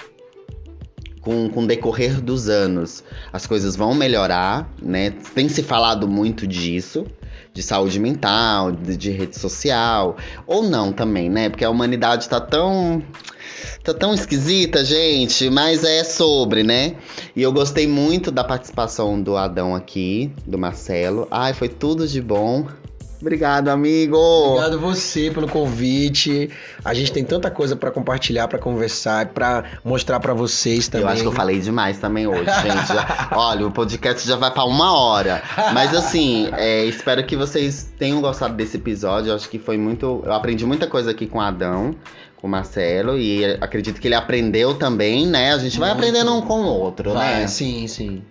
com, com o decorrer dos anos as coisas vão melhorar, né? Tem se falado muito disso, de saúde mental, de, de rede social, ou não também, né? Porque a humanidade tá tão. Tá tão esquisita, gente, mas é sobre, né? E eu gostei muito da participação do Adão aqui, do Marcelo. Ai, foi tudo de bom. Obrigado, amigo! Obrigado você pelo convite. A gente tem tanta coisa pra compartilhar, pra conversar, pra mostrar pra vocês também. Eu acho que eu falei demais também hoje, gente. Já- olha, o podcast já vai pra uma hora. Mas assim, é, espero que vocês tenham gostado desse episódio. Eu acho que foi muito. Eu aprendi muita coisa aqui com o Adão, o Marcelo, e acredito que ele aprendeu também, né? A gente vai Muito. aprendendo um com o outro, Vai, né? sim, sim.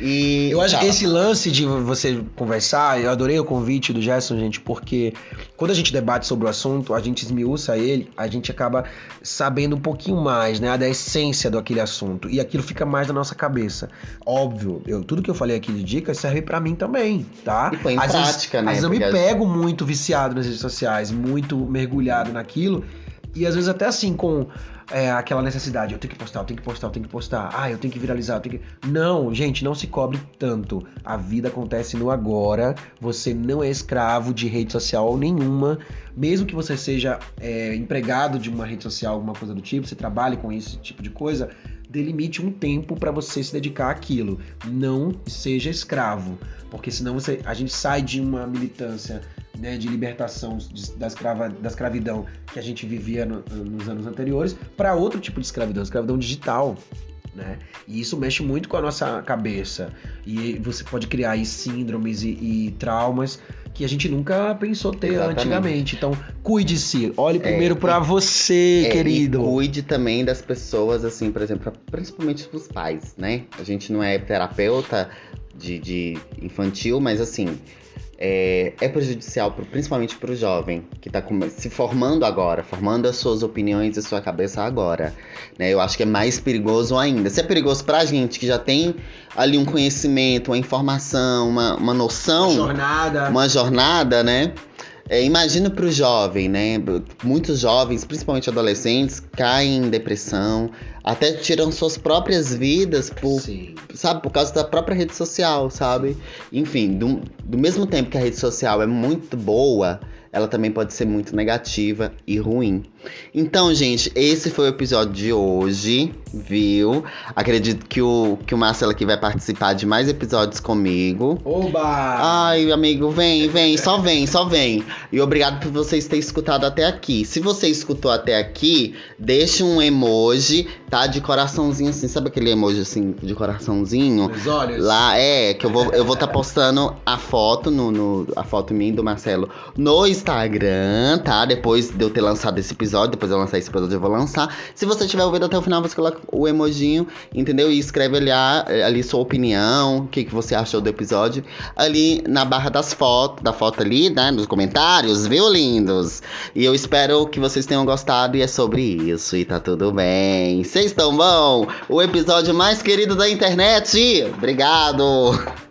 E. Eu acho que esse lance de você conversar, eu adorei o convite do Gerson, gente, porque quando a gente debate sobre o assunto, a gente esmiuça ele, a gente acaba sabendo um pouquinho mais, né, da essência daquele assunto, e aquilo fica mais na nossa cabeça. Óbvio, eu, tudo que eu falei aqui de dicas serve pra mim também, tá? E põe em às vezes, prática, né? Às vezes eu me pego muito viciado nas redes sociais, muito mergulhado naquilo, e às vezes até assim com é, aquela necessidade, eu tenho que postar, eu tenho que postar, eu tenho que postar, ah, eu tenho que viralizar, eu tenho que. Não, gente, não se cobre tanto. A vida acontece no agora, você não é escravo de rede social nenhuma, mesmo que você seja é, empregado de uma rede social, alguma coisa do tipo, você trabalhe com esse tipo de coisa, delimite um tempo para você se dedicar àquilo. Não seja escravo, porque senão você, a gente sai de uma militância né, de libertação de- da, escrava, da escravidão que a gente vivia no- nos anos anteriores para outro tipo de escravidão, escravidão digital. Né? E isso mexe muito com a nossa cabeça. E você pode criar aí síndromes e, e traumas que a gente nunca pensou ter Exatamente. antigamente. Então, cuide-se. Olhe É, primeiro para você, É, querido. E cuide também das pessoas, assim, por exemplo, principalmente dos pais, né? A gente não é terapeuta de, de infantil, mas assim. É, é prejudicial, pro- principalmente para o jovem que está se formando agora, formando as suas opiniões e sua cabeça agora. né? Eu acho que é mais perigoso ainda. Se é perigoso pra gente que já tem ali um conhecimento, uma informação, uma, uma noção Jornada. uma jornada, né? É, imagina para o jovem, né? Muitos jovens, principalmente adolescentes, caem em depressão, até tiram suas próprias vidas por, Sim. sabe, por causa da própria rede social, sabe? Enfim, do, do mesmo tempo que a rede social é muito boa, ela também pode ser muito negativa e ruim. Então, gente, esse foi o episódio de hoje, viu? Acredito que o, que o Marcelo aqui vai participar de mais episódios comigo. Oba! Ai, amigo, vem, vem, só vem, só vem. E obrigado por vocês terem escutado até aqui. Se você escutou até aqui, deixa um emoji, tá? De coraçãozinho assim, sabe aquele emoji assim, de coraçãozinho? Os olhos. Lá é, que eu vou eu vou tá postando a foto no, no a foto minha do Marcelo no Instagram, tá? Depois de eu ter lançado esse episódio episódio. Depois eu lançar esse episódio, eu vou lançar. Se você tiver ouvido até o final, você coloca o emojinho, entendeu? E escreve ali, ali sua opinião, o que, que você achou do episódio. Ali na barra das fotos, da foto ali, né? Nos comentários, viu, lindos? E eu espero que vocês tenham gostado e é sobre isso. E tá tudo bem. Vocês estão bom? O episódio mais querido da internet. Obrigado!